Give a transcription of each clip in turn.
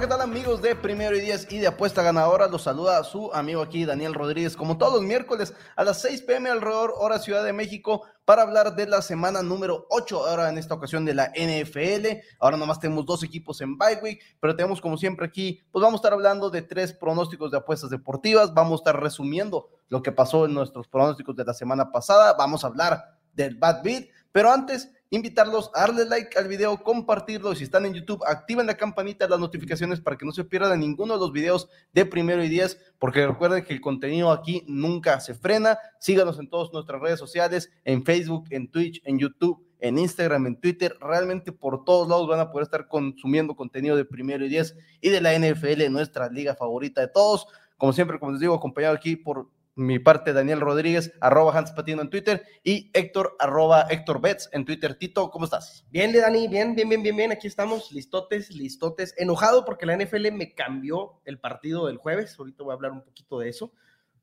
¿Qué tal amigos de Primero y Diez y de Apuesta Ganadora? Los saluda su amigo aquí, Daniel Rodríguez, como todos los miércoles a las 6 pm alrededor hora Ciudad de México para hablar de la semana número 8, ahora en esta ocasión de la NFL. Ahora nomás tenemos dos equipos en bye week, pero tenemos como siempre aquí, pues vamos a estar hablando de tres pronósticos de apuestas deportivas, vamos a estar resumiendo lo que pasó en nuestros pronósticos de la semana pasada, vamos a hablar del Bad Beat, pero antes invitarlos a darle like al video, compartirlo. Si están en YouTube, activen la campanita de las notificaciones para que no se pierdan ninguno de los videos de primero y diez, porque recuerden que el contenido aquí nunca se frena. Síganos en todas nuestras redes sociales, en Facebook, en Twitch, en YouTube, en Instagram, en Twitter. Realmente por todos lados van a poder estar consumiendo contenido de primero y diez y de la NFL, nuestra liga favorita de todos. Como siempre, como les digo, acompañado aquí por mi parte, Daniel Rodríguez, arroba Hans Patino en Twitter y Héctor, arroba Héctor Betts en Twitter. Tito, ¿cómo estás? Bien, Dani, bien, bien, bien, bien, bien. Aquí estamos, listotes, listotes. Enojado porque la NFL me cambió el partido del jueves. Ahorita voy a hablar un poquito de eso.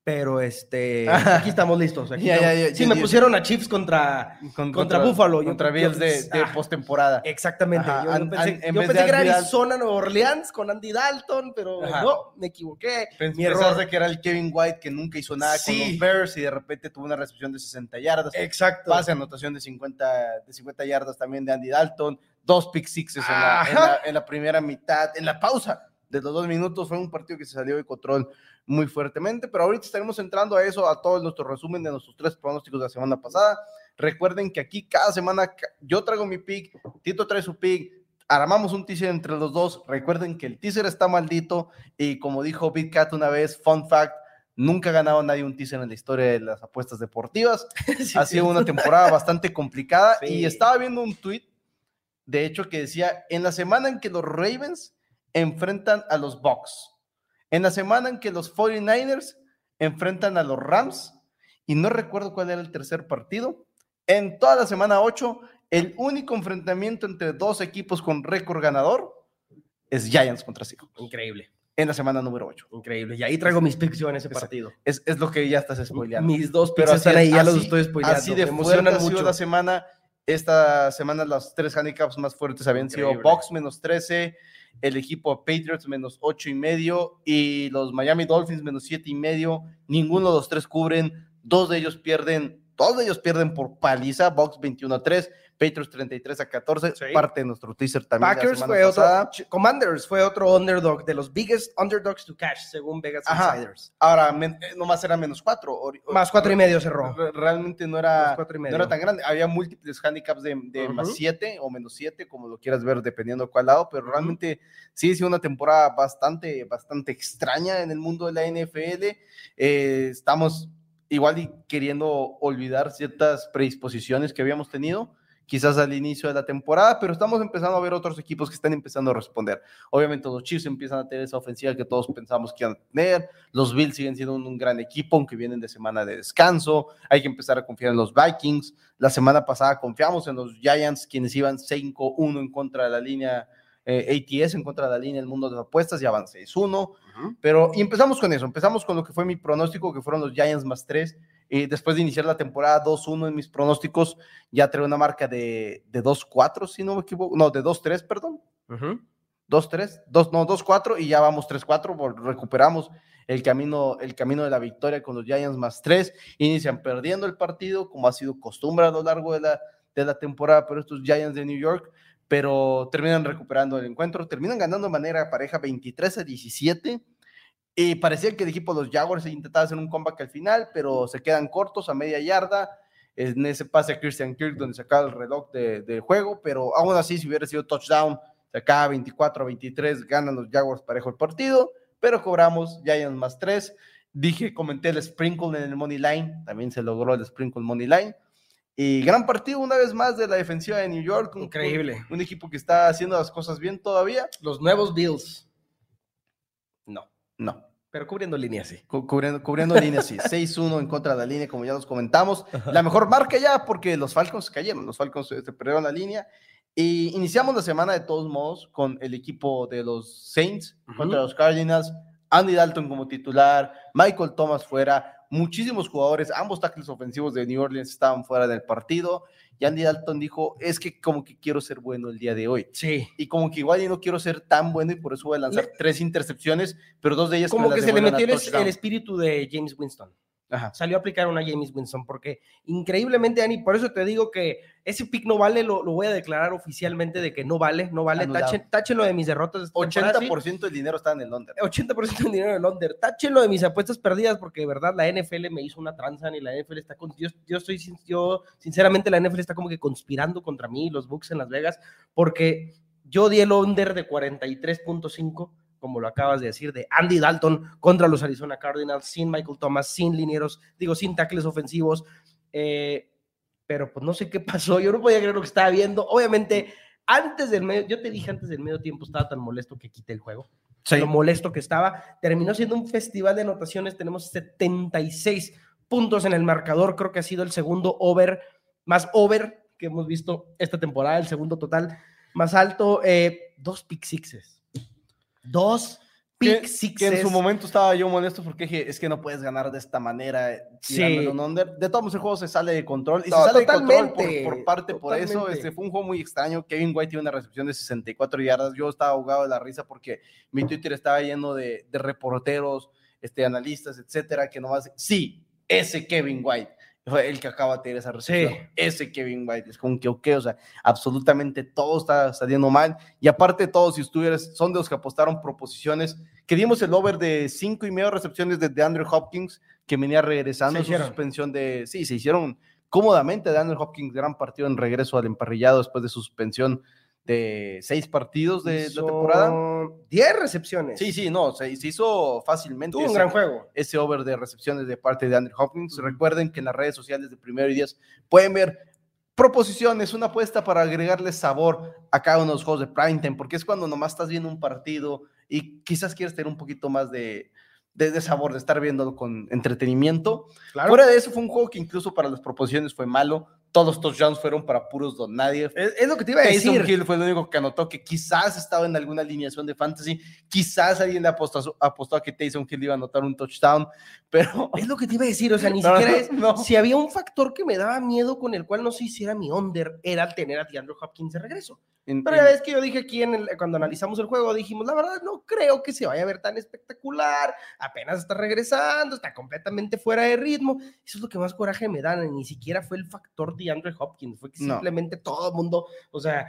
Pero este, aquí estamos listos. Aquí estamos. sí, me pusieron a Chiefs contra, Con- contra, Buffalo. Contra Bills de, de ah, postemporada. Exactamente. Ajá, Yo, an- pensé, an- en yo vez pensé de que era Arizona, Nueva Orleans con Andy Dalton, pero Ajá. no, me equivoqué. Pens- Mi pensaste error. que era el Kevin White que nunca hizo nada Sí. con los Bears y de repente tuvo una recepción de 60 yardas. Exacto. Pase anotación de 50, de 50 yardas también de Andy Dalton. Dos pick sixes en la, en, Ajá. la, en la primera mitad, en la pausa de los dos minutos. Fue un partido que se salió de control muy fuertemente, pero ahorita estaremos entrando a eso, a todo nuestro resumen de nuestros tres pronósticos de la semana pasada. Recuerden que aquí cada semana yo traigo mi pick, Tito trae su pick, armamos un teaser entre los dos. Recuerden que el teaser está maldito y como dijo Big Cat una vez, fun fact, nunca ha ganado nadie un teaser en la historia de las apuestas deportivas. Sí, ha sido una temporada bastante complicada Sí. y estaba viendo un tweet, de hecho, que decía, en la semana en que los Ravens enfrentan a los Bucks, en la semana en que los 49ers enfrentan a los Rams, y no recuerdo cuál era el tercer partido, en toda la semana 8, el único enfrentamiento entre dos equipos con récord ganador es Giants contra Seahawks, Increíble, en la semana número 8. increíble. Y ahí traigo mis picks yo en ese partido. Es, es lo que ya estás spoileando. Mis dos Pero picks están ahí, ya los así- estoy spoileando. Así de me emocionan mucho. la semana. Esta semana las tres handicaps más fuertes habían sido. Bucks menos 13, el equipo Patriots menos 8 y medio y los Miami Dolphins menos 7 y medio. Ninguno de los tres cubren, dos de ellos pierden, dos de ellos pierden por paliza, Bucks 21 a 3, Patriots 33 a 14, Sí. parte de nuestro teaser también. la Packers fue otro, pasada. Commanders fue otro underdog, de los biggest underdogs to cash, según Vegas Ajá. Insiders. Ahora, men- eh, nomás era menos 4. Más cuatro y medio cerró. Re- Realmente no era, cuatro y no medio. era tan grande. Había múltiples handicaps de, de más Ujú. 7 o menos 7, como lo quieras ver, dependiendo de cuál lado, pero realmente sí ha sido una temporada bastante, bastante extraña en el mundo de la NFL. Eh, estamos igual y queriendo olvidar ciertas predisposiciones que habíamos tenido quizás al inicio de la temporada, pero estamos empezando a ver otros equipos que están empezando a responder. Obviamente los Chiefs empiezan a tener esa ofensiva que todos pensamos que iban a tener, los Bills siguen siendo un, un gran equipo, aunque vienen de semana de descanso, hay que empezar a confiar en los Vikings, la semana pasada confiamos en los Giants, quienes iban 5-1 en contra de la línea eh, ATS, en contra de la línea del mundo de las apuestas, ya van 6-1, pero y empezamos con eso, empezamos con lo que fue mi pronóstico, que fueron los Giants más 3, y después de iniciar la temporada 2-1 en mis pronósticos, ya trae una marca de, de 2-4, si no me equivoco, no, de 2-3, perdón. Ujú. 2-3, 2, no, 2-4 y ya vamos 3-4, vol- recuperamos el camino, el camino de la victoria con los Giants más 3, inician perdiendo el partido como ha sido costumbre a lo largo de la, de la temporada, pero estos Giants de New York, pero terminan recuperando el encuentro, terminan ganando de manera pareja 23 a 17 y parecía que el equipo de los Jaguars intentaba hacer un comeback al final, pero se quedan cortos a media yarda, en ese pase a Christian Kirk donde sacaba el reloj de, juego, pero aún así si hubiera sido touchdown, sacaba 24 a 23, ganan los Jaguars parejo el partido, pero cobramos Giants más 3. Dije, comenté el sprinkle en el money line, también se logró el sprinkle money line. Y gran partido una vez más de la defensiva de New York. un- Increíble. Un, un equipo que está haciendo las cosas bien todavía. Los nuevos Bills. No, no. Pero cubriendo líneas, sí. cubriendo, cubriendo líneas, sí. 6-1 en contra de la línea, como ya los comentamos. La mejor marca ya, porque los Falcons cayeron. Los Falcons se perdieron la línea. Y iniciamos la semana de todos modos con el equipo de los Saints contra los Cardinals. Andy Dalton como titular, Michael Thomas fuera, muchísimos jugadores, ambos tackles ofensivos de New Orleans estaban fuera del partido. Y Andy Dalton dijo, es que como que quiero ser bueno el día de hoy. Sí. Y como que igual yo no quiero ser tan bueno y por eso voy a lanzar tres intercepciones, pero dos de ellas... Como que se le metió el, espíritu de James Winston. Salió a aplicar una James Winston, porque increíblemente, Annie, por eso te digo que ese pick no vale, lo, voy a declarar oficialmente de que no vale, no vale. táchenlo de mis derrotas. 80% del dinero está en el under. 80% del dinero en el under. Táchenlo de mis apuestas perdidas, porque de verdad la NFL me hizo una tranza y la NFL está con. Yo, yo estoy, yo, sinceramente, la NFL está como que conspirando contra mí, los Bucks en Las Vegas, porque yo di el under de 43.5 como lo acabas de decir, de Andy Dalton contra los Arizona Cardinals, sin Michael Thomas, sin linieros, digo, sin tackles ofensivos. Eh, pero pues no sé qué pasó, yo no podía creer lo que estaba viendo. Obviamente, antes del medio, yo te dije antes del medio tiempo, estaba tan molesto que quité el juego. Lo molesto que estaba. Terminó siendo un festival de anotaciones. Tenemos 76 puntos en el marcador. Creo que ha sido el segundo over, más over que hemos visto esta temporada, el segundo total más alto. Eh, dos pick sixes dos pick que, en su momento estaba yo molesto porque dije, es que no puedes ganar de esta manera. Eh, sí. De todos el juego se sale de control. Y se sale de control por, parte por eso. Este fue un juego muy extraño. Kevin White tiene una recepción de 64 yardas. Yo estaba ahogado de la risa porque mi Twitter estaba lleno de, de reporteros, este, analistas, etcétera, que nomás, sí, ese Kevin White fue el que acaba de tener esa recepción. Ese Kevin White es como que, ok, o sea, absolutamente todo está saliendo mal. Y aparte todos, si estuvieras, son de los que apostaron proposiciones, que dimos el over de cinco y medio recepciones de, Andrew Hopkins, que venía regresando su suspensión de, sí, se hicieron cómodamente de Andrew Hopkins, gran partido en regreso al emparrillado después de su suspensión de seis partidos de la temporada. Diez recepciones. Sí, sí, no, se, hizo fácilmente. Tuvo un gran juego. Ese over de recepciones de parte de Andrew Hopkins. Recuerden que en las redes sociales de Primero y Diez pueden ver proposiciones, una apuesta para agregarle sabor a cada uno de los juegos de primetime, porque es cuando nomás estás viendo un partido y quizás quieres tener un poquito más de, de, sabor, de estar viéndolo con entretenimiento. Fuera de eso, fue un juego que incluso para las proposiciones fue malo todos los touchdowns fueron para puros don nadie. Es, lo que te iba a decir. Taysom Hill fue el único que anotó que quizás estaba en alguna alineación de fantasy, quizás alguien le apostó, apostó a que Taysom Hill iba a anotar un touchdown, pero... Es lo que te iba a decir, o sea, ni siquiera es... Si había un factor que me daba miedo con el cual no se hiciera mi under, era tener a DeAndre Hopkins de regreso. pero ya ves que yo dije aquí en cuando analizamos el juego, dijimos, la verdad no creo que se vaya a ver tan espectacular, apenas está regresando, está completamente fuera de ritmo, eso es lo que más coraje me da, ni siquiera fue el factor de Andre Hopkins, fue que simplemente todo el mundo, o sea,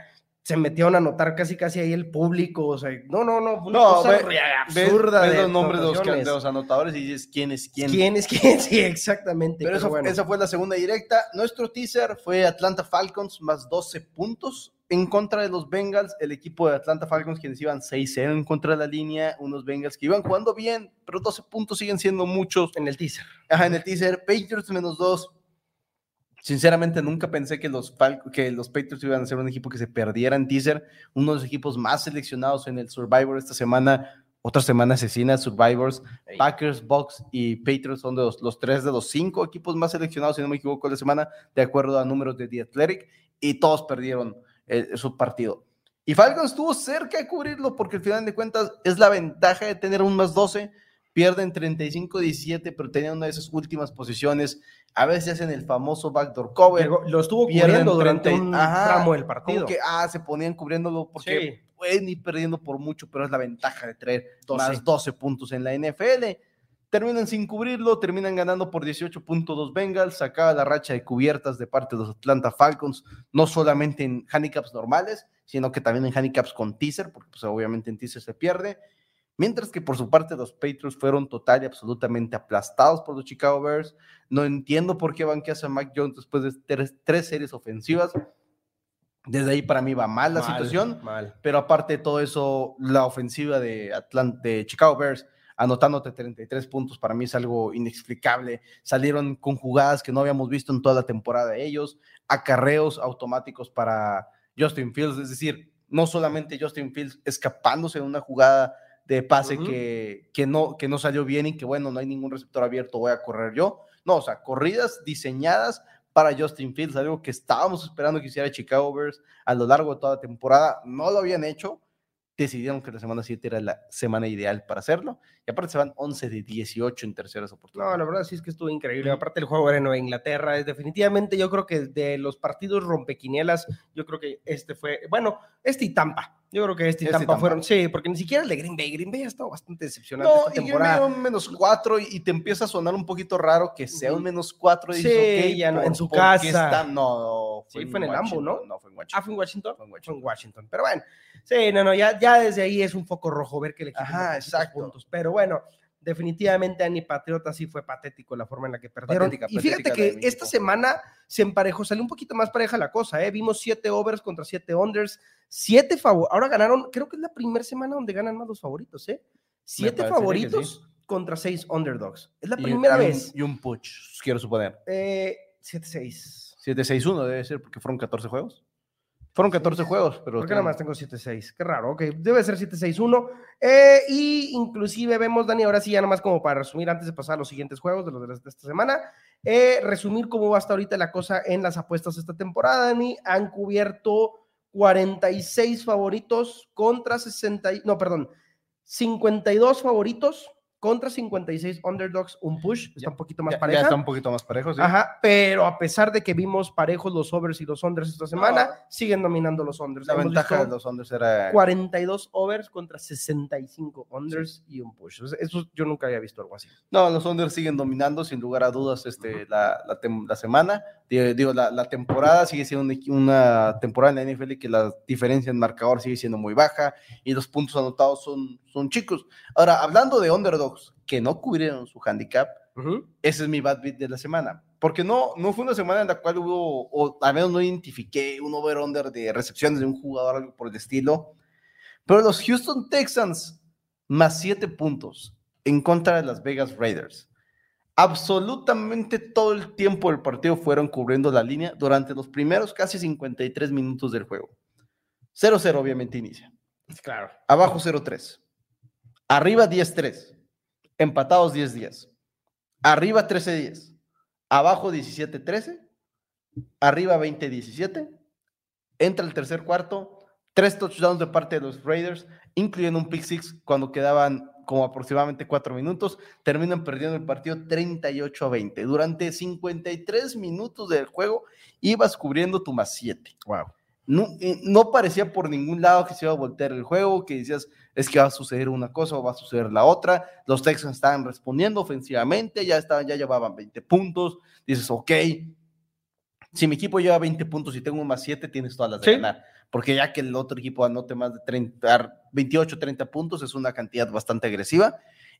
se metieron a notar casi casi ahí el público, o sea, no, no, no, una no, cosa absurda de los nombres de los, anotadores y dices quién es quién. ¿Quién es quién? Sí, exactamente. Pero, eso, esa fue la segunda directa. Nuestro teaser fue Atlanta Falcons más 12 puntos en contra de los Bengals, el equipo de Atlanta Falcons quienes iban 6-0 en contra de la línea, unos Bengals que iban jugando bien, pero 12 puntos siguen siendo muchos. En el teaser. Ajá, en el teaser. Patriots menos 2, Sinceramente, nunca pensé que los, que los Patriots iban a ser un equipo que se perdiera en teaser. Uno de los equipos más seleccionados en el Survivor esta semana. Otra semana asesina, Survivors, Packers, Bucks y Patriots son de los, los, tres de los cinco equipos más seleccionados, si no me equivoco, de la semana, de acuerdo a números de The Athletic, y todos perdieron eh, su partido. Y Falcons estuvo cerca de cubrirlo porque al final de cuentas es la ventaja de tener un más 12 pierden 35-17, pero tenían una de esas últimas posiciones. A veces hacen el famoso backdoor cover. lo estuvo cubriendo durante un tramo del partido. que, ah, se ponían cubriéndolo porque pueden ir perdiendo por mucho, pero es la ventaja de traer más 12 puntos en la NFL. Terminan sin cubrirlo, terminan ganando por 18.2 Bengals, sacaba la racha de cubiertas de parte de los Atlanta Falcons, no solamente en handicaps normales, sino que también en handicaps con teaser, porque pues obviamente en teaser se pierde. Mientras que por su parte los Patriots fueron total y absolutamente aplastados por los Chicago Bears. No entiendo por qué banqueas a Mac Jones después de tres, series ofensivas. Desde ahí para mí va mal la situación. Pero aparte de todo eso, la ofensiva de, de Chicago Bears anotándote 33 puntos para mí es algo inexplicable. Salieron con jugadas que no habíamos visto en toda la temporada de ellos, acarreos automáticos para Justin Fields, es decir, no solamente Justin Fields escapándose de una jugada de pase que, que, no, que no salió bien y que bueno, no hay ningún receptor abierto, voy a correr yo. No, o sea, corridas diseñadas para Justin Fields, algo que estábamos esperando que hiciera Chicago Bears a lo largo de toda la temporada. No lo habían hecho. Decidieron que la semana 7 era la semana ideal para hacerlo. Y aparte se van 11 de 18 en terceras No, oportunidades. la verdad sí es que estuvo increíble. Aparte el juego era en Nueva Inglaterra. Es definitivamente yo creo que de los partidos rompequinielas, yo creo que este fue, bueno, este y Tampa. Yo creo que este y Este Tampa, Tampa. fueron, sí, porque ni siquiera el de Green Bay. Green Bay ha estado bastante decepcionante No, esta y Green Bay un menos 4 y, y te empieza a sonar un poquito raro que sea un menos 4. Y Sí, dices, ok, ya no, en ¿por- su por qué casa. está? No, Sí, fue en el Washington, ¿no? No, fue en Ah, Washington. fue en Washington. Fue en Fue Washington. en Washington. Pero bueno, sí, no, no, ya, ya desde ahí es un foco rojo ver que el equipo Ajá, exacto. puntos. Pero bueno, definitivamente Ani Patriota sí fue patético la forma en la que perdieron. Patética, y fíjate que esta semana se emparejó, salió un poquito más pareja la cosa, ¿eh? Vimos siete overs contra siete unders, siete favoritos. Ahora ganaron, creo que es la primera semana donde ganan más los favoritos, ¿eh? Siete favoritos contra seis underdogs. Es la Y- primera y un- vez. y un push, quiero suponer. Eh, 7-6. 7-6-1 debe ser porque fueron 14 juegos. Fueron 14 juegos, pero. ¿Por qué nada más tengo 7-6? Qué raro, ok, debe ser 7-6-1. Eh, y inclusive vemos, Dani, ahora sí, ya nada más como para resumir, antes de pasar a los siguientes juegos de los de, esta semana, eh, resumir cómo va hasta ahorita la cosa en las apuestas esta temporada, Dani. Han cubierto 46 favoritos contra 60, y- no, perdón, 52 favoritos contra 56 underdogs, un push, está Ya- un poquito más Ya, ya está un poquito más parejo, sí. Ajá, pero a pesar de que vimos parejos los overs y los unders esta semana, siguen dominando los unders. La Hemos ventaja de los Onders era. 42 overs contra 65 unders y un push. Eso yo nunca había visto algo así. No, los Onders siguen dominando, sin lugar a dudas, este, la, la, tem- la semana. Digo, la, la temporada sigue siendo una temporada en la NFL que la diferencia en marcador sigue siendo muy baja y los puntos anotados son, son chicos. Ahora, hablando de underdogs que no cubrieron su handicap, ese es mi bad beat de la semana. Porque no, no fue una semana en la cual hubo, o al menos no identifiqué un over-under de recepciones de un jugador, algo por el estilo. Pero los Houston Texans, más siete puntos en contra de las Vegas Raiders. Absolutamente todo el tiempo del partido fueron cubriendo la línea durante los primeros casi 53 minutos del juego. 0-0 obviamente inicia. Claro. Abajo 0-3. Arriba 10-3. Empatados 10-10. Arriba 13-10. Abajo 17-13. Arriba 20-17. Entra el tercer cuarto. Tres touchdowns de parte de los Raiders, incluyendo un pick six cuando quedaban como aproximadamente cuatro minutos. Terminan perdiendo el partido 38 a 20. Durante 53 minutos del juego ibas cubriendo tu más 7 Wow. no, eh, no parecía por ningún lado que se iba a voltear el juego, que decías, es que va a suceder una cosa o va a suceder la otra. Los Texans estaban respondiendo ofensivamente, ya, estaban, ya llevaban 20 puntos. Dices, ok, si mi equipo lleva 20 puntos y tengo un más 7, tienes todas las de Sí. ganar. Porque ya que el otro equipo anote más de 30, 28, 30 puntos, es una cantidad bastante agresiva.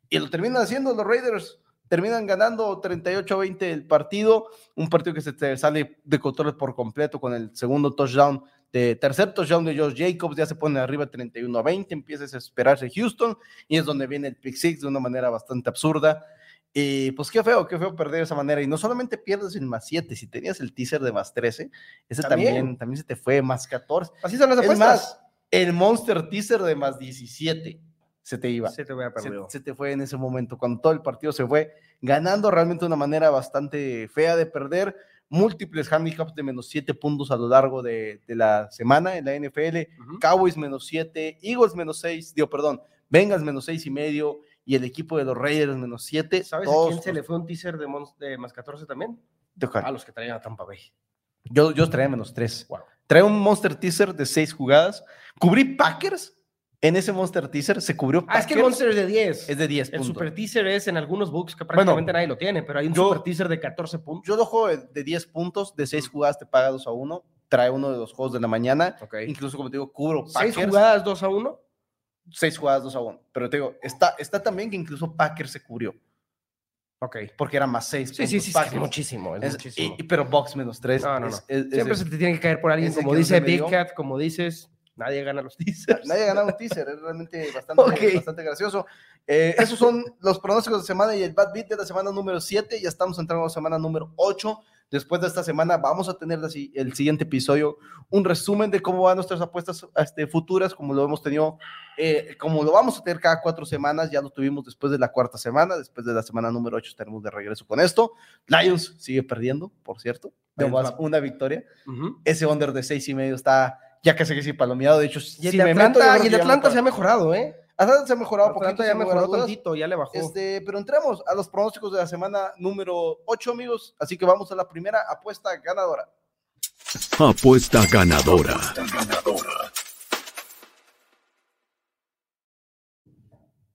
Y lo terminan haciendo los Raiders. Terminan ganando 38-20 el partido, un partido que se sale de control por completo con el segundo touchdown, de tercer touchdown de Josh Jacobs, ya se pone arriba 31-20, empieza a desesperarse Houston y es donde viene el pick six de una manera bastante absurda. Y pues qué feo, qué feo perder de esa manera. Y no solamente pierdes el más 7, si tenías el teaser de más 13, ese También. también, también, se te fue más 14. Así son las Es apuestas. más, el Monster teaser de más 17 se te iba. Se te voy a Se, se te fue en ese momento, cuando todo el partido se fue ganando realmente de una manera bastante fea de perder. Múltiples handicaps de menos 7 puntos a lo largo de, de la semana en la NFL. Cowboys menos 7, Eagles menos 6, digo, perdón, Bengals menos 6 y medio y el equipo de los Raiders menos 7. ¿Sabes a quién se le fue un teaser de, Mons- de más 14 también? A los que traían a Tampa Bay. Yo, yo traía menos 3. Wow. Trae un Monster Teaser de 6 jugadas. Cubrí Packers en ese Monster Teaser. Se cubrió Ah, es Packers. que el Monster es de 10. es de 10 el puntos. super teaser es en algunos books que prácticamente nadie lo tiene, pero hay un yo- super teaser de 14 puntos. Yo lo juego de- de 10 puntos, de 6 jugadas te paga 2 a 1. Trae uno de los juegos de la mañana. Ok. Incluso, como te digo, cubro ¿Seis Packers. jugadas 2 a 1? 6 jugadas 2 a 1. Pero te digo, está, está también que incluso Packers se cubrió. Ok. Porque era más 6. Sí, sí, sí, es muchísimo, es, Es- muchísimo. y- y- pero Box menos 3. No, no, es- Siempre se te tiene que caer por alguien, como dice Big. Cat, como dices, nadie gana los teasers. Nadie ha ganado un teaser, es realmente bastante, bastante gracioso. Eh, esos son los pronósticos de semana y el bad beat de la semana número 7. Ya estamos entrando a la semana número 8 Después de esta semana vamos a tener el siguiente episodio un resumen de cómo van nuestras apuestas este, futuras, como lo hemos tenido, eh, como lo vamos a tener cada cuatro semanas, ya lo tuvimos después de la cuarta semana, después de la semana número 8 tenemos de regreso con esto. Lions sigue perdiendo, por cierto, una victoria. Ese under de seis y medio está ya casi que sí palomeado, de hecho, y el de Atlanta, y el Atlanta se ha mejorado, ¿eh? Atlanta se ha mejorado un poquito, ya mejoró tantito, ya le bajó. Este, pero entremos a los pronósticos de la semana número 8, amigos. Así que vamos a la primera apuesta ganadora. Apuesta ganadora.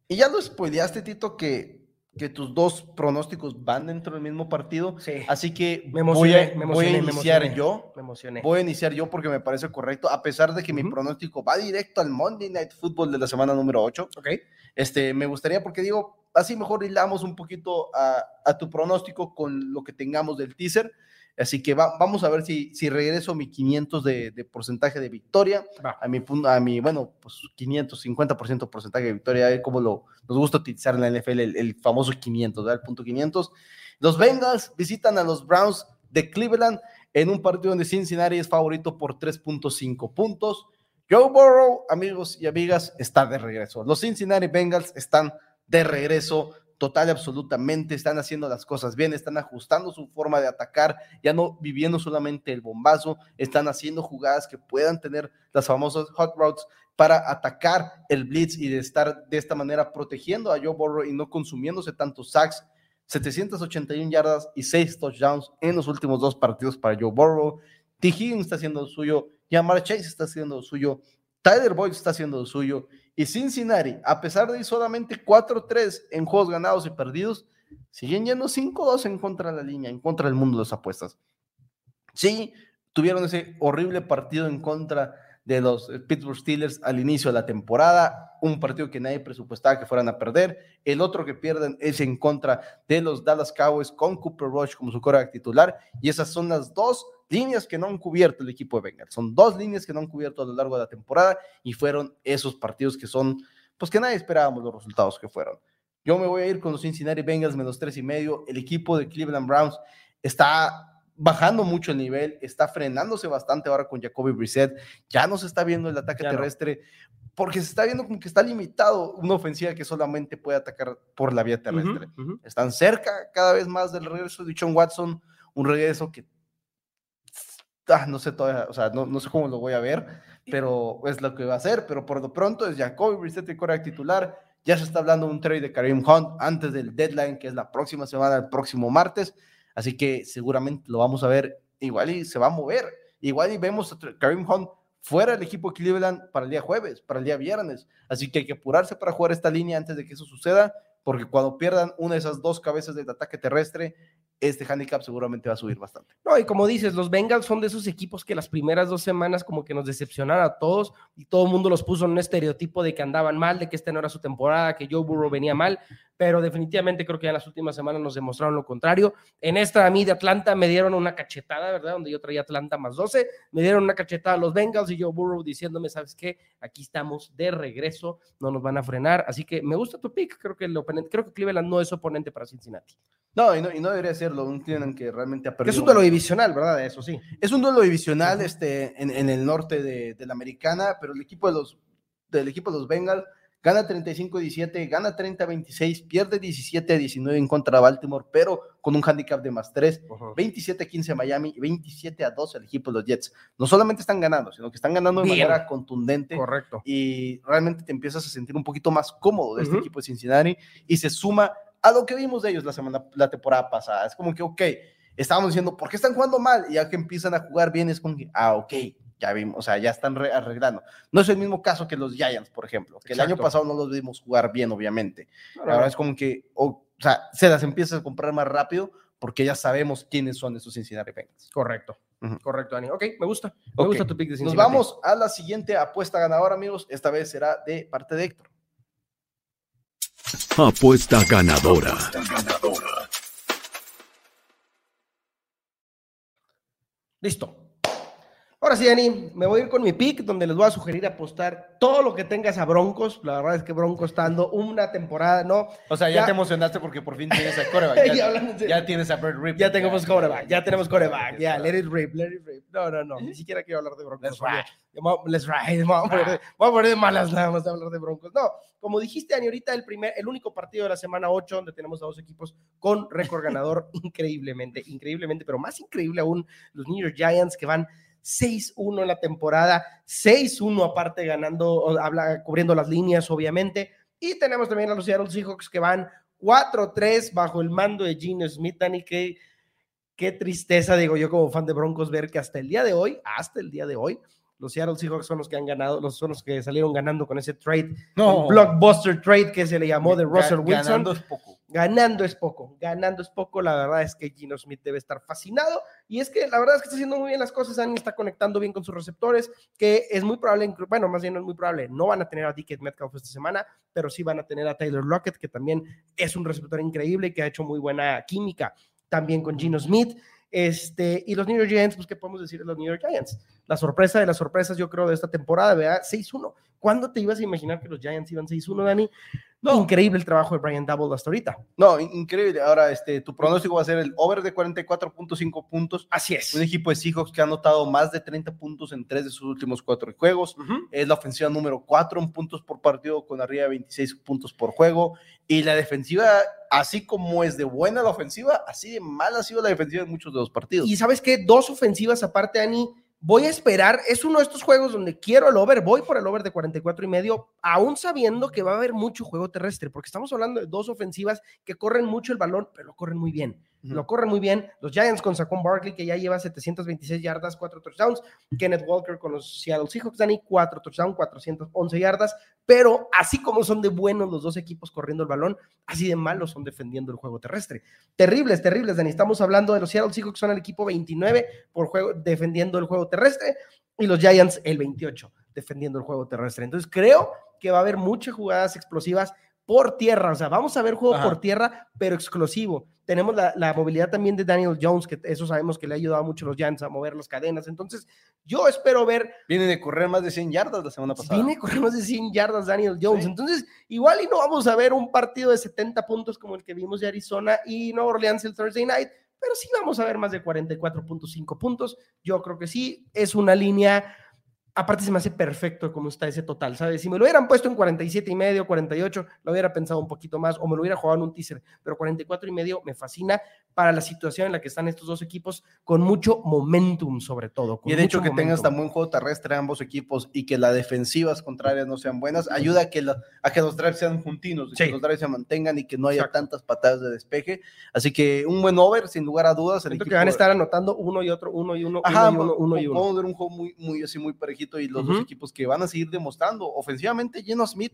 Y ya lo spoileaste, Tito, que que tus dos pronósticos van dentro del mismo partido. Sí. Así que me emocioné, voy, a, iniciar yo. Me emocioné. Voy a iniciar yo porque me parece correcto, a pesar de que mi pronóstico va directo al Monday Night Football de la semana número 8. Ok. Este, me gustaría, porque digo, así mejor hilamos un poquito a, a tu pronóstico con lo que tengamos del teaser. Así que vamos a ver si, si regreso mi 500 de, de porcentaje de victoria, a mi, a mi, bueno, pues 500, 50% porcentaje de victoria, como lo, nos gusta utilizar en la NFL, el, famoso 500, ¿verdad? El punto 500. Los Bengals visitan a los Browns de Cleveland en un partido donde Cincinnati es favorito por 3.5 puntos. Joe Burrow, amigos y amigas, está de regreso. Los Cincinnati Bengals están de regreso total y absolutamente, están haciendo las cosas bien, están ajustando su forma de atacar, ya no viviendo solamente el bombazo, están haciendo jugadas que puedan tener las famosas hot routes para atacar el blitz y de estar de esta manera protegiendo a Joe Burrow y no consumiéndose tantos sacks. 781 yardas y 6 touchdowns en los últimos dos partidos para Joe Burrow. T. Está haciendo lo suyo, Yamar Chase está haciendo lo suyo, Tyler Boyd está haciendo lo suyo y Cincinnati, a pesar de solamente 4-3 en juegos ganados y perdidos, siguen yendo 5-2 en contra de la línea, en contra del mundo de las apuestas. Sí, tuvieron ese horrible partido en contra de los Pittsburgh Steelers al inicio de la temporada, un partido que nadie presupuestaba que fueran a perder, el otro que pierden es en contra de los Dallas Cowboys con Cooper Rush como su coreback titular, y esas son las dos líneas que no han cubierto el equipo de Bengals. Son dos líneas que no han cubierto a lo largo de la temporada y fueron esos partidos que son, pues que nadie esperábamos los resultados que fueron. Yo me voy a ir con los Cincinnati Bengals menos tres y medio. El equipo de Cleveland Browns está bajando mucho el nivel, está frenándose bastante ahora con Jacoby Brissett. Ya no se está viendo el ataque terrestre porque se está viendo como que está limitado una ofensiva que solamente puede atacar por la vía terrestre. Están cerca cada vez más del regreso de John Watson, un regreso que ah, no sé todavía, o sea, no, no, sé cómo lo voy a ver, pero es lo que va a hacer, pero por lo pronto es Jacoby Brissett el coreback titular, ya se está hablando de un trade de Karim Hunt antes del deadline, que es la próxima semana, el próximo martes, así que seguramente lo vamos a ver igual y se va a mover, igual y vemos a Karim Hunt fuera del equipo Cleveland para el día jueves, para el día viernes, así que hay que apurarse para jugar esta línea antes de que eso suceda, porque cuando pierdan una de esas dos cabezas del ataque terrestre, este handicap seguramente va a subir bastante. No, y como dices, los Bengals son de esos equipos que las primeras dos semanas como que nos decepcionaron a todos y todo el mundo los puso en un estereotipo de que andaban mal, de que esta no era su temporada, que Joe Burrow venía mal, pero definitivamente creo que en las últimas semanas nos demostraron lo contrario. En esta a mí de Atlanta me dieron una cachetada, ¿verdad? Donde yo traía Atlanta más 12, me dieron una cachetada a los Bengals y Joe Burrow diciéndome, ¿sabes qué? Aquí estamos de regreso, no nos van a frenar, así que me gusta tu pick, creo que el oponente, creo que Cleveland no es oponente para Cincinnati. No, y no, y no debería serlo, un Cleveland que realmente ha perdido. Es un duelo divisional, ¿verdad? Eso sí. Es un duelo divisional este, en, en el norte de, de, la americana, pero el equipo de los, del equipo de los Bengals gana 35-17, gana 30-26, pierde 17-19 en contra de Baltimore, pero con un handicap de más 3, 27-15 Miami y 27-12 el equipo de los Jets. No solamente están ganando, sino que están ganando de manera contundente. Correcto. Y realmente te empiezas a sentir un poquito más cómodo de este equipo de Cincinnati y se suma a lo que vimos de ellos la semana, la temporada pasada. Es como que, ok, estábamos diciendo, ¿por qué están jugando mal? Y ya que empiezan a jugar bien, es como que, ah, ok, ya vimos, o sea, ya están arreglando. No es el mismo caso que los Giants, por ejemplo, que el año pasado no los vimos jugar bien, obviamente. Ahora es como que, o, sea, se las empieza a comprar más rápido porque ya sabemos quiénes son esos Cincinnati Bengals. Correcto. Correcto, Dani. Ok, me gusta. Me gusta tu pick de Cincinnati. Nos vamos a la siguiente apuesta ganadora, amigos. Esta vez será de parte de Héctor. Apuesta ganadora. Listo. Ahora sí, Dani, me voy a ir con mi pick, donde les voy a sugerir apostar todo lo que tengas a Broncos. La verdad es que Broncos está dando una temporada, ¿no? O sea, ya, te emocionaste porque por fin tienes a coreback. Ya, ya tienes a Bird Rip. Ya tenemos coreback, ya tenemos coreback. Ya, let it rip, let it rip. No, no, no, ni siquiera quiero hablar de Broncos. Let's ride. Let's ride. Vamos a, poner de, malas nada más de hablar de Broncos. No, como dijiste, Dani, ahorita el, primer, el único partido de la semana 8 donde tenemos a dos equipos con récord ganador increíblemente, increíblemente, pero más increíble aún, los New York Giants que van 6-1 en la temporada, 6-1 aparte ganando, habla, cubriendo las líneas, obviamente. Y tenemos también a los Seattle Seahawks que van 4-3 bajo el mando de Gino Smith, y que qué tristeza, digo yo como fan de Broncos, ver que hasta el día de hoy, hasta el día de hoy, los Seattle Seahawks son los que han ganado, los son los que salieron ganando con ese trade, no. blockbuster trade que se le llamó de Russell Wilson. Ganando es poco. Ganando es poco, ganando es poco. La verdad es que Gino Smith debe estar fascinado. Y es que la verdad es que está haciendo muy bien las cosas. Annie está conectando bien con sus receptores, que es muy probable, bueno, más bien no es muy probable. No van a tener a Dickett Metcalf esta semana, pero sí van a tener a Taylor Lockett, que también es un receptor increíble y que ha hecho muy buena química también con Gino Smith. Este, y los New York Giants, pues, ¿qué podemos decir de los New York Giants? La sorpresa de las sorpresas, yo creo, de esta temporada, vea, 6-1. ¿Cuándo te ibas a imaginar que los Giants iban 6-1, Dani? No. Increíble el trabajo de Brian Double hasta ahorita. No, increíble. Ahora, este, tu pronóstico va a ser el over de 44.5 puntos. Así es. Un equipo de Seahawks que ha anotado más de 30 puntos en tres de sus últimos cuatro juegos. Es la ofensiva número 4 en puntos por partido, con arriba de 26 puntos por juego. Y la defensiva, así como es de buena la ofensiva, así de mala ha sido la defensiva en muchos de los partidos. Y sabes qué, dos ofensivas aparte, Ani voy a esperar, es uno de estos juegos donde quiero el over, voy por el over de 44 y medio, aún sabiendo que va a haber mucho juego terrestre, porque estamos hablando de dos ofensivas que corren mucho el balón, pero lo corren muy bien lo corren muy bien. Los Giants con Saquon Barkley, que ya lleva 726 yardas, 4 touchdowns. Kenneth Walker con los Seattle Seahawks, Dani, 4 touchdowns, 411 yardas. Pero así como son de buenos los dos equipos corriendo el balón, así de malos son defendiendo el juego terrestre. Terribles, terribles, Dani. Estamos hablando de los Seattle Seahawks, son el equipo 29 por juego, defendiendo el juego terrestre, y los Giants el 28 defendiendo el juego terrestre. Entonces creo que va a haber muchas jugadas explosivas por tierra. O sea, vamos a ver juego por tierra, pero exclusivo. Tenemos la, movilidad también de Daniel Jones, que eso sabemos que le ha ayudado mucho a los Giants a mover las cadenas. Entonces, yo espero ver. Viene de correr más de 100 yardas la semana pasada. Viene de correr más de 100 yardas Daniel Jones. Entonces, igual y no vamos a ver un partido de 70 puntos como el que vimos de Arizona y Nueva Orleans el Thursday night, pero sí vamos a ver más de 44.5 puntos. Yo creo que sí, es una línea aparte se me hace perfecto cómo está ese total, ¿sabes? Si me lo hubieran puesto en 47 y medio, 48, lo hubiera pensado un poquito más o me lo hubiera jugado en un teaser, pero 44 y medio me fascina para la situación en la que están estos dos equipos con mucho momentum sobre todo. y el hecho que tengas tan buen juego terrestre ambos equipos y que las defensivas contrarias no sean buenas, ayuda a que, a que los drives sean juntinos, que los drives se mantengan y que no haya tantas patadas de despeje. Así que un buen over, sin lugar a dudas. El que van a estar anotando uno y otro, uno y uno, uno y uno, uno y uno. Vamos a ver un juego muy, muy así, muy y los dos equipos que van a seguir demostrando. Ofensivamente, Geno Smith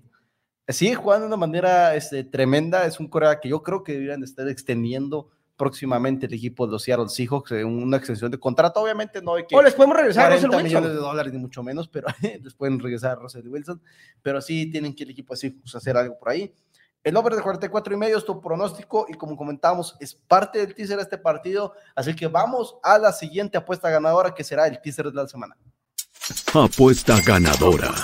sigue jugando de una manera este, tremenda. Es un corea que yo creo que deberían estar extendiendo próximamente el equipo de los Seattle Seahawks en una extensión de contrato. Obviamente no hay que. O les podemos regresar a Russell millones de dólares, ni mucho menos, pero les pueden regresar a Russell Wilson. Pero sí tienen que el equipo de Seahawks hacer algo por ahí. El over de 44 y medio es tu pronóstico y como comentamos es parte del teaser de este partido, así que vamos a la siguiente apuesta ganadora que será el teaser de la semana. Apuesta ganadora.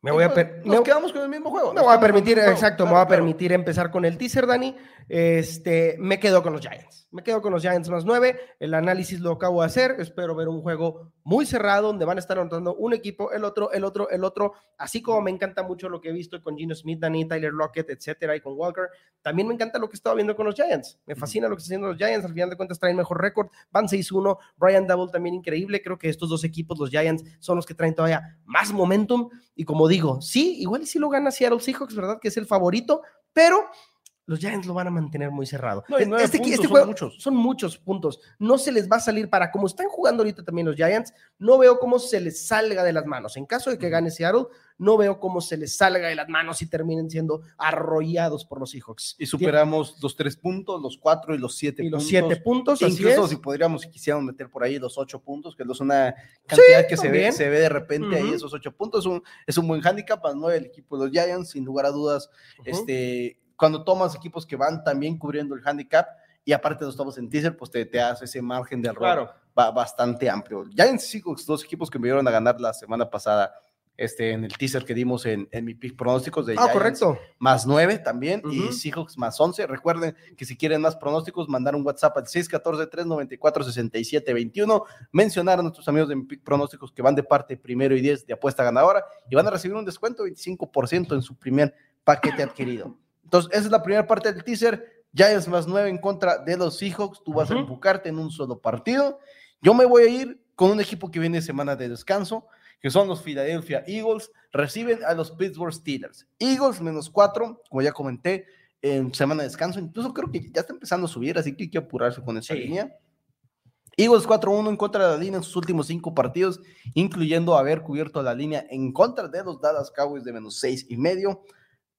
Me voy a nos quedamos con el mismo juego. Me voy a permitir, exacto, me voy a permitir empezar con el teaser, Dani. Este, me quedo con los Giants. Me quedo con los Giants más nueve. El análisis lo acabo de hacer. Espero ver un juego muy cerrado donde van a estar anotando un equipo, el otro, el otro, el otro. Así como me encanta mucho lo que he visto con Gino Smith, Dani, Tyler Lockett, etcétera, y con Walker. También me encanta lo que he estado viendo con los Giants. Me fascina lo que están haciendo los Giants. Al final de cuentas traen mejor récord. Van 6-1. Brian Double también increíble. Creo que estos dos equipos, los Giants, son los que traen todavía más momentum. Y como digo, sí, igual sí lo gana Seattle Seahawks, ¿verdad? Que es el favorito, pero los Giants lo van a mantener muy cerrado. este, este juego, son, muchos. son muchos puntos. No se les va a salir para como están jugando ahorita también los Giants. No veo cómo se les salga de las manos. En caso de que gane Seattle, no veo cómo se les salga de las manos y terminen siendo arrollados por los Seahawks. Y superamos los tres puntos, los cuatro y los siete y los siete puntos. Incluso si podríamos, si quisiéramos meter por ahí los ocho puntos, que es una cantidad que se ve, se ve de repente ahí, esos ocho puntos. Es un, es un buen handicap para el equipo de los Giants, sin lugar a dudas. Este cuando tomas equipos que van también cubriendo el handicap y aparte no estamos en teaser, pues te, te hace ese margen de error Claro. ba- bastante amplio. Giants y Seahawks, dos equipos que me dieron a ganar la semana pasada este, en el teaser que dimos en, en mi pick pronósticos de Ah, Giants correcto. más 9 también y. Seahawks más 11. Recuerden que si quieren más pronósticos, mandar un WhatsApp al 614-394-6721, mencionar a nuestros amigos de Mi Pick Pronósticos que van de parte primero y 10 de apuesta ganadora y van a recibir un descuento de 25% en su primer paquete adquirido. Entonces, esa es la primera parte del teaser. Giants más 9 en contra de los Seahawks. Tú vas a Ujú. enfocarte en un solo partido. Yo me voy a ir con un equipo que viene semana de descanso, que son los Philadelphia Eagles. Reciben a los Pittsburgh Steelers. Eagles menos 4, como ya comenté, en semana de descanso. Incluso creo que ya está empezando a subir, así que hay que apurarse con esa Sí. línea. Eagles 4-1 en contra de la línea en sus últimos cinco partidos, incluyendo haber cubierto la línea en contra de los Dallas Cowboys de menos seis y medio.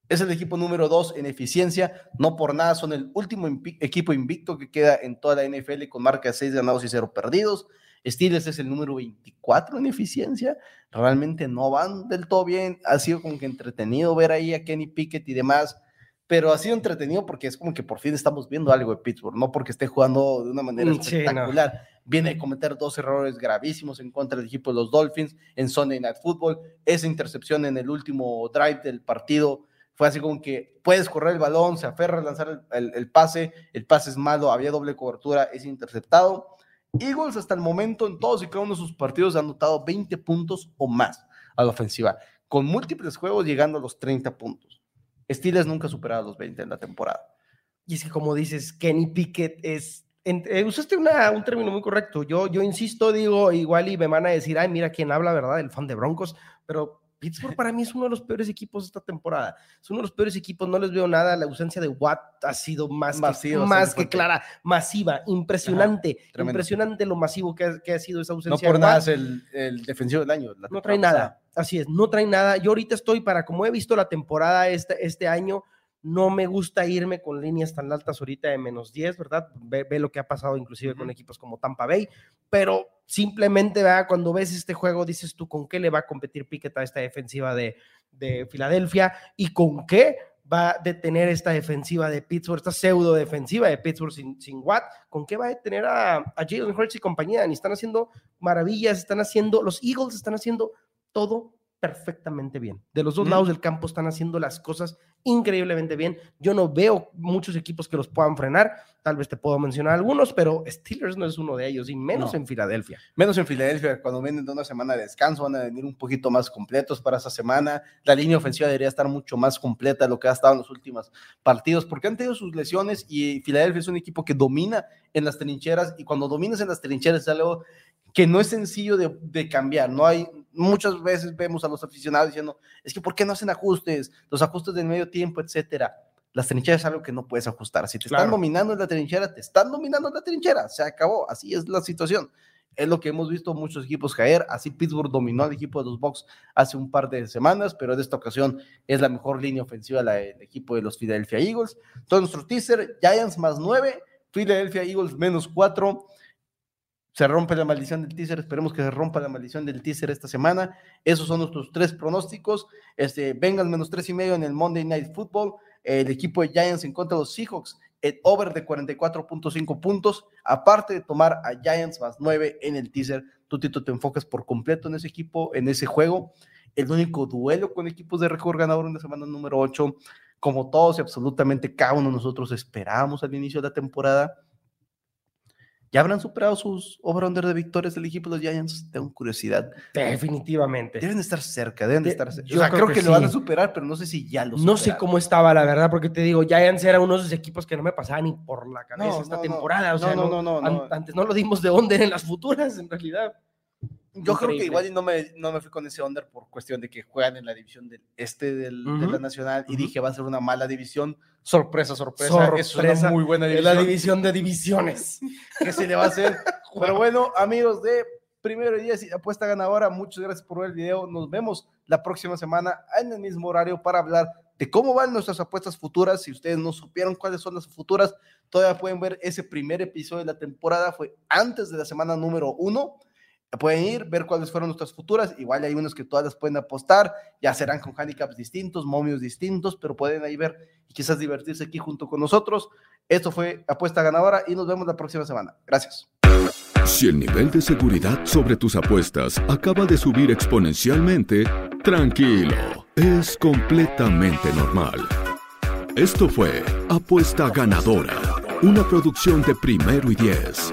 Es el equipo número 2 en eficiencia, no por nada son el último equipo invicto que queda en toda la NFL con marca de 6 ganados y 0 perdidos. Steelers es el número 24 en eficiencia, realmente no van del todo bien, ha sido como que entretenido ver ahí a Kenny Pickett y demás, pero ha sido entretenido porque es como que por fin estamos viendo algo de Pittsburgh, no porque esté jugando de una manera Mm, sí, no. espectacular. Viene a cometer dos errores gravísimos en contra del equipo de los Dolphins en Sunday Night Football. Esa intercepción en el último drive del partido fue así como que puedes correr el balón, se aferra a lanzar el, el- el pase, el pase es malo, había doble cobertura, es interceptado. Eagles hasta el momento en todos y cada uno de sus partidos ha anotado 20 puntos o más a la ofensiva, con múltiples juegos llegando a los 30 puntos. Steelers nunca ha superado los 20 en la temporada. Y es que como dices, Kenny Pickett es... en- eh, usaste una- un término muy correcto. Yo, yo insisto, digo, igual y me van a decir, ay, mira quién habla, ¿verdad? El fan de Broncos. Pero Pittsburgh para mí es uno de los peores equipos esta temporada. Es uno de los peores equipos, no les veo nada. La ausencia de Watt ha sido más, que, Masivo, más bastante que clara, masiva, impresionante. impresionante lo masivo que ha, que ha sido esa No ausencia por de nada es el, el defensivo del año. No trae nada. Así es, no trae nada. Yo ahorita estoy para, como he visto la temporada este, este año, no me gusta irme con líneas tan altas ahorita de menos 10, ¿verdad? Ve, ve lo que ha pasado inclusive con equipos como Tampa Bay, pero simplemente, ¿verdad? cuando ves este juego, dices tú, ¿con qué le va a competir Pickett a esta defensiva de, de Filadelfia? ¿Y con qué va a detener esta defensiva de Pittsburgh, esta pseudo defensiva de Pittsburgh sin, sin Watt? ¿Con qué va a detener a, a Jalen Hurts y compañía? Y están haciendo maravillas, están haciendo, los Eagles están haciendo todo perfectamente bien. De los dos Mm. lados del campo están haciendo las cosas increíblemente bien. Yo no veo muchos equipos que los puedan frenar. Tal vez te puedo mencionar algunos, pero Steelers no es uno de ellos, y menos No. en Filadelfia. Menos en Filadelfia, cuando vienen de una semana de descanso, van a venir un poquito más completos para esa semana. La línea ofensiva debería estar mucho más completa de lo que ha estado en los últimos partidos, porque han tenido sus lesiones y Filadelfia es un equipo que domina en las trincheras y cuando dominas en las trincheras es algo que no es sencillo de, de cambiar. No hay, muchas veces vemos a los aficionados diciendo, es que ¿por qué no hacen ajustes? Los ajustes del medio tiempo, etcétera. Las trincheras es algo que no puedes ajustar. Si te están dominando en la trinchera, te están dominando en la trinchera. Se acabó. Así es la situación. Es lo que hemos visto muchos equipos caer. Así Pittsburgh dominó al equipo de los Bucks hace un par de semanas, pero en esta ocasión es la mejor línea ofensiva la del equipo de los Philadelphia Eagles. Entonces, nuestro teaser, Giants más 9, Philadelphia Eagles menos 4. Se rompe la maldición del teaser. Esperemos que se rompa la maldición del teaser esta semana. Esos son nuestros tres pronósticos. Este, Bengals menos tres y medio en el Monday Night Football. El equipo de Giants en contra de los Seahawks. El over de 44.5 puntos. Aparte de tomar a Giants más 9 en el teaser, tú te enfocas por completo en ese equipo, en ese juego. El único duelo con equipos de récord ganador en la semana número 8, como todos y absolutamente cada uno de nosotros esperábamos al inicio de la temporada. ¿Ya habrán superado sus over-under de victorias del equipo de los Giants? Tengo curiosidad. Definitivamente. Deben estar cerca, deben de estar cerca. yo o sea, creo creo, que que, lo van a sí. superar, pero no sé si ya lo No sé superaron. cómo estaba, la verdad, porque te digo, Giants era uno de esos equipos que no me pasaba ni por la cabeza No, esta no, no. temporada. O No, sea, no, no, no, no, an- no. antes no lo dimos de under en las futuras, en realidad. Yo creo que Increíble. igual no me, no me fui con ese under por cuestión de que juegan en la división del este del, de Ujú, la Nacional y ujú. dije va a ser una mala división. Sorpresa, sorpresa. Es Sorpresa. una muy buena Es división. la división de divisiones. ¿Qué se le va a hacer? Pero bueno, amigos de Primero y Diez y Apuesta Ganadora, muchas gracias por ver el video. Nos vemos la próxima semana en el mismo horario para hablar de cómo van nuestras apuestas futuras. Si ustedes no supieron cuáles son las futuras, todavía pueden ver ese primer episodio de la temporada. Fue antes de la semana número uno. Pueden ir, ver cuáles fueron nuestras futuras. Igual hay unos que todas las pueden apostar. Ya serán con handicaps distintos, momios distintos, pero pueden ahí ver y quizás divertirse aquí junto con nosotros. Esto fue Apuesta Ganadora y nos vemos la próxima semana. Gracias. Si el nivel de seguridad sobre tus apuestas acaba de subir exponencialmente, tranquilo, es completamente normal. Esto fue Apuesta Ganadora, una producción de primero y diez.